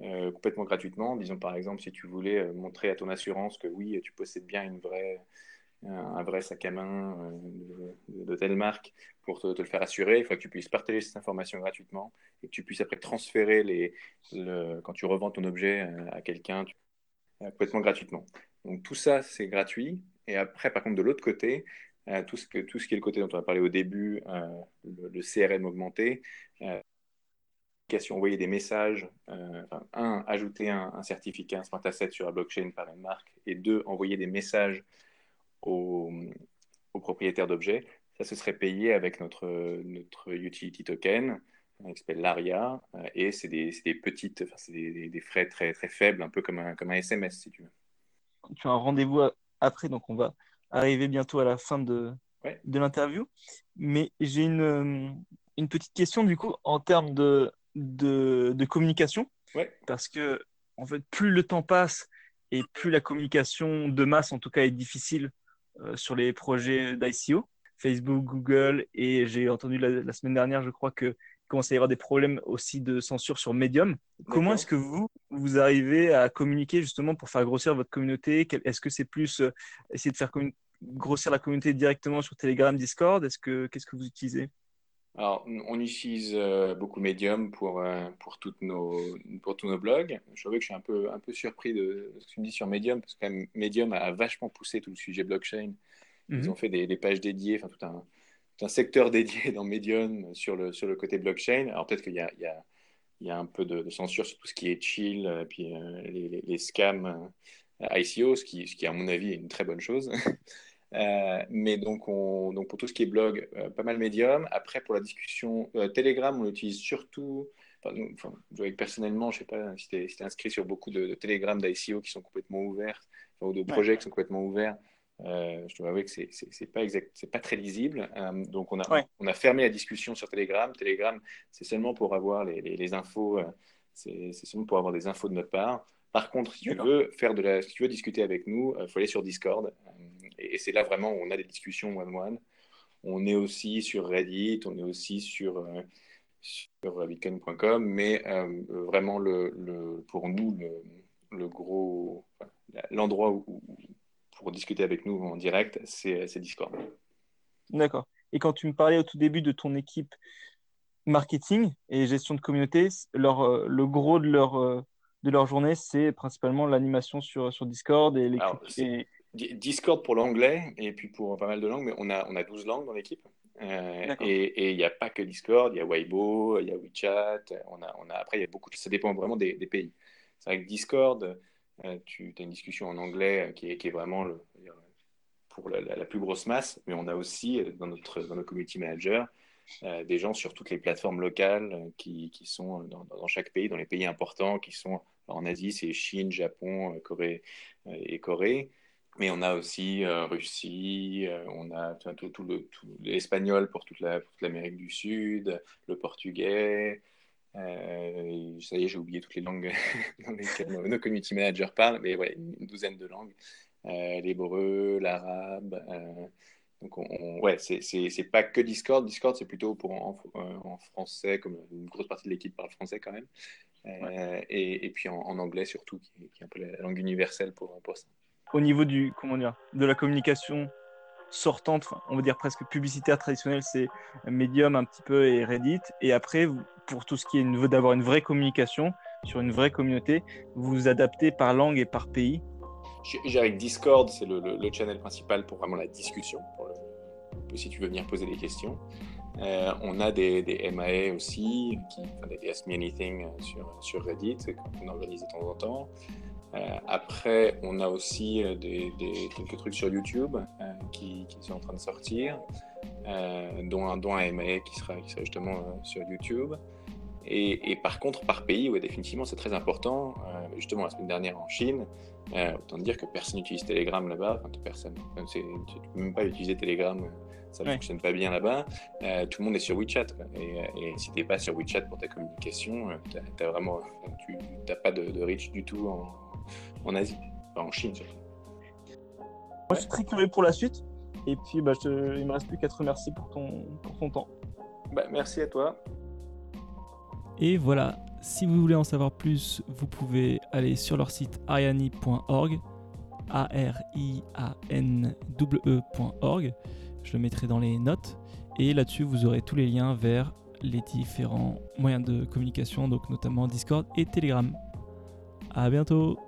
euh, complètement gratuitement. Disons par exemple, si tu voulais montrer à ton assurance que oui, tu possèdes bien une vraie, un vrai sac à main de, telle marque pour te, le faire assurer. Il faut que tu puisses partager cette information gratuitement et que tu puisses après transférer les, quand tu revends ton objet à quelqu'un complètement gratuitement. Donc tout ça, c'est gratuit. Et après, par contre, de l'autre côté, euh, tout, ce que, tout ce qui est le côté dont on a parlé au début, euh, le, CRM augmenté, euh, envoyer des messages, euh, un, ajouter un, certificat, un smart asset sur la blockchain par une marque, et deux, envoyer des messages aux, propriétaires d'objets, ça se serait payé avec notre, notre utility token, qui s'appelle l'ARIA, et c'est des, des, petites, c'est des, des, frais très, très faibles, un peu comme un, comme un SMS, si tu veux. Tu as un rendez-vous après, donc on va arriver bientôt à la fin de, de l'interview. Mais j'ai une, euh, une, petite question du coup en termes de, de, de communication. Parce que en fait, plus le temps passe et plus la communication de masse, en tout cas, est difficile euh, sur les projets d'ICO. Facebook, Google, et j'ai entendu la, semaine dernière, je crois que commence à y avoir des problèmes aussi de censure sur Medium. Comment est-ce que vous, vous arrivez à communiquer justement pour faire grossir votre communauté? Est-ce que c'est plus euh, essayer de faire grossir la communauté directement sur Telegram, Discord? Est-ce que Qu'est-ce que vous utilisez? Alors, on utilise euh, beaucoup Medium pour, euh, pour, toutes nos, pour tous nos blogs. Je que je suis un peu, un peu surpris de ce que tu me dis sur Medium, parce que Medium a vachement poussé tout le sujet blockchain. Ils mhm. ont fait des, pages dédiées, enfin tout un, un, secteur dédié <laughs> dans Medium sur le, sur le côté blockchain. Alors peut-être qu'il y a, il y, a, il y a un peu de, censure sur tout ce qui est chill, et puis euh, les, les, scams ICO, ce qui, ce qui, à mon avis, est une très bonne chose. <laughs> Euh, mais donc, on, donc, pour tout ce qui est blog, euh, pas mal médium. Après, pour la discussion, euh, Telegram, on l'utilise surtout. Enfin, personnellement, je sais pas si tu es, inscrit sur beaucoup de, de Telegram d'ICO qui sont complètement ouverts, ou de projets qui sont complètement ouverts. Je dois avouer que c'est n'est pas exact, c'est pas très lisible. donc, on a, on a fermé la discussion sur Telegram. Telegram, c'est seulement pour avoir les, les, infos. c'est seulement pour avoir des infos de notre part. Par contre, si tu veux faire de la, si tu veux discuter avec nous, il faut aller sur Discord. Et, c'est là vraiment où on a des discussions one-one. On est aussi sur Reddit, on est aussi sur, euh, sur bitcoin.com, mais euh, vraiment, le, pour nous, le, gros, l'endroit où, pour discuter avec nous en direct, c'est Discord. D'accord. Et quand tu me parlais au tout début de ton équipe marketing et gestion de communauté, leur, euh, le gros de leur, de leur journée, c'est principalement l'animation sur, sur Discord et les. Discord pour l'anglais et puis pour pas mal de langues, mais on a, on a 12 langues dans l'équipe. Euh, et il n'y a pas que Discord, il y a Weibo, il y a WeChat, on a, on a, après il y a beaucoup, ça dépend vraiment des, des pays. C'est vrai que Discord, euh, tu as une discussion en anglais euh, qui est, vraiment pour la, plus grosse masse, mais on a aussi dans notre, dans nos community managers des gens sur toutes les plateformes locales qui, sont dans, chaque pays, dans les pays importants qui sont en Asie, c'est Chine, Japon, Corée et Corée. Mais on a aussi euh, Russie, euh, on a tout, le, l'espagnol pour toute, la, l'Amérique du Sud, le portugais. Euh, ça y est, j'ai oublié toutes les langues <laughs> dans lesquelles nos, community managers parlent, mais ouais, une, douzaine de langues. l'hébreu, l'arabe. donc, on, ouais, c'est, pas que Discord. Discord, c'est plutôt pour en, français, comme une grosse partie de l'équipe parle français quand même. Et, et, puis en, anglais surtout, qui, qui, est un peu la langue universelle pour, pour ça. au niveau du, comment dire, de la communication sortante, on va dire presque publicitaire traditionnelle, c'est Medium un petit peu et Reddit. Et après, pour tout ce qui est d'avoir une vraie communication sur une vraie communauté, vous vous adaptez par langue et par pays. J'ai avec Discord, c'est le, channel principal pour vraiment la discussion, si tu veux venir poser des questions. Euh, on a des, MAE aussi, qui, des Ask Me Anything euh, sur, sur Reddit, qu'on organise de temps en temps. Euh, après, on a aussi euh, des, quelques trucs sur YouTube euh, qui, sont en train de sortir, dont, un, dont un MA qui sera, qui sera justement sur YouTube. Et, par contre, par pays, ouais, définitivement, c'est très important. justement, la semaine dernière en Chine, autant dire que personne n'utilise Telegram là-bas. Enfin, personne. Tu ne peux même pas utiliser Telegram, ça ne fonctionne pas bien là-bas. tout le monde est sur WeChat. Et, si tu n'es pas sur WeChat pour ta communication, tu vraiment, tu n'as pas de, de, reach du tout en, en Asie, en Chine surtout. Moi, je suis très curieux pour la suite. Et puis, bah, je il me reste plus qu'à te remercier pour ton, pour ton temps. Bah, merci à toi. Et voilà, si vous voulez en savoir plus, vous pouvez aller sur leur site ariani.org, A-R-I-A-N-E.org. Je le mettrai dans les notes. Et là-dessus, vous aurez tous les liens vers les différents moyens de communication, donc notamment Discord et Telegram. À bientôt